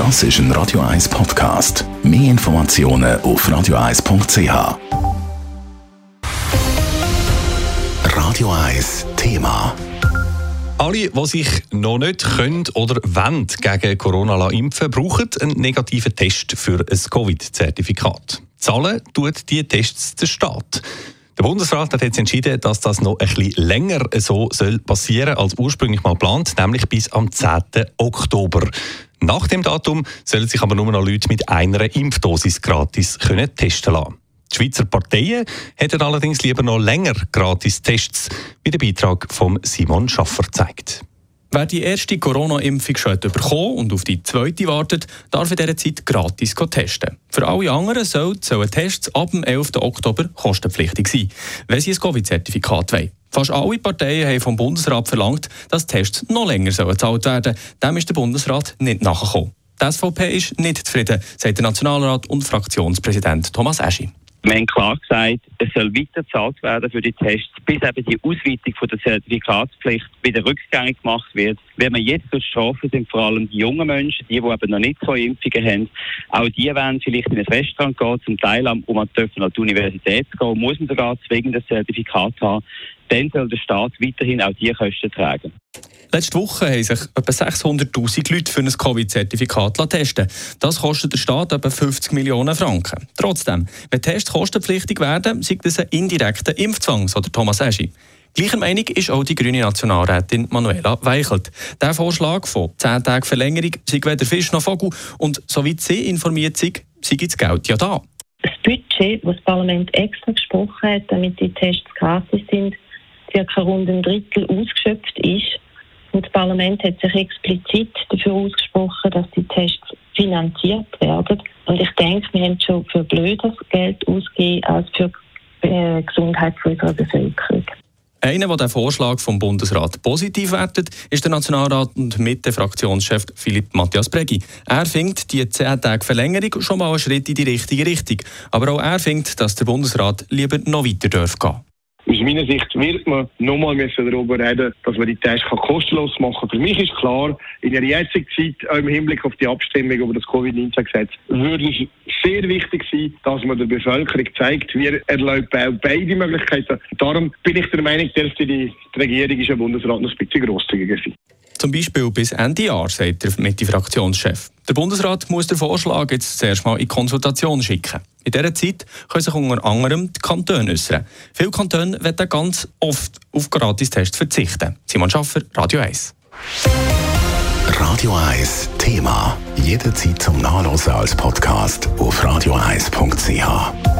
Das ist ein Radio 1 Podcast. Mehr Informationen auf radio1.ch. Radio 1 Thema. Alle, die sich noch nicht können oder wollen gegen Corona impfen brauchen einen negativen Test für ein Covid-Zertifikat. Zahlen tut die Tests der Staat. Der Bundesrat hat jetzt entschieden, dass das noch ein bisschen länger so soll passieren als ursprünglich mal geplant, nämlich bis am 10. Oktober. Nach dem Datum sollen sich aber nur noch Leute mit einer Impfdosis gratis können testen lassen. Die Schweizer Parteien hätten allerdings lieber noch länger gratis Tests, wie der Beitrag von Simon Schaffer zeigt. Wer die erste Corona-Impfung schon bekommen und auf die zweite wartet, darf in dieser Zeit gratis testen. Für alle anderen sollen Tests ab dem 11. Oktober kostenpflichtig sein, wenn sie ein Covid-Zertifikat wollen. Fast alle Parteien haben vom Bundesrat verlangt, dass Tests noch länger gezahlt werden sollen. Dem ist der Bundesrat nicht nachgekommen. Die SVP ist nicht zufrieden, sagt der Nationalrat und Fraktionspräsident Thomas Eschi. Wir haben klar gesagt, es soll weiter gezahlt werden für die Tests, bis eben die Ausweitung von der Zertifikatspflicht wieder rückgängig gemacht wird. Wenn wir jetzt durch Strafen sind vor allem die jungen Menschen, die, die eben noch nicht so Impfungen haben, auch die werden vielleicht in ein Restaurant gehen, zum Teil, dürfen an die Universität gehen, muss man sogar zwingend ein Zertifikat haben. Dann soll der Staat weiterhin auch diese Kosten tragen. Letzte Woche haben sich etwa 600.000 Leute für ein Covid-Zertifikat testen Das kostet der Staat etwa 50 Millionen Franken. Trotzdem, wenn Tests kostenpflichtig werden, sieht das ein indirekter Impfzwang, so der Thomas Eschi. Gleicher Meinung ist auch die grüne Nationalrätin Manuela Weichelt. Der Vorschlag von 10 Tagen Verlängerung sei weder Fisch noch Vogel und soweit sie informiert sind, sei das Geld ja da. Das Budget, das das Parlament extra gesprochen hat, damit die Tests gratis sind, circa rund ein Drittel ausgeschöpft ist. Und das Parlament hat sich explizit dafür ausgesprochen, dass die Tests finanziert werden. Und ich denke, wir haben schon für blöder Geld ausgegeben als für die äh, Gesundheit unserer Bevölkerung. Einer, der den Vorschlag vom Bundesrat positiv wertet, ist der Nationalrat und Mitte-Fraktionschef Philipp Matthias Bregi. Er findet die 10 Tage Verlängerung schon mal einen Schritt in die richtige Richtung. Aber auch er findet, dass der Bundesrat lieber noch weiter gehen darf. Aus meiner Sicht wird man nochmal darüber reden, dass man die Tests kostenlos machen kann. Für mich ist klar, in der jetzigen Zeit, auch im Hinblick auf die Abstimmung über das Covid-19-Gesetz, würde es sehr wichtig sein, dass man der Bevölkerung zeigt, wir erlauben beide Möglichkeiten. Darum bin ich der Meinung, dass die Regierung ist Bundesrat noch ein bisschen grosszügiger sein. Zum Beispiel bis Ende Jahr, sagt der Mitte-Fraktionschef. Der Bundesrat muss den Vorschlag jetzt zuerst mal in Konsultation schicken. In dieser Zeit können sich unter anderem die Kantone äußern. Viele Kantone werden ganz oft auf Gratistests verzichten. Simon Schaffer, Radio 1. Radio 1 Thema. Jederzeit zum Nachlesen als Podcast auf radio1.ch.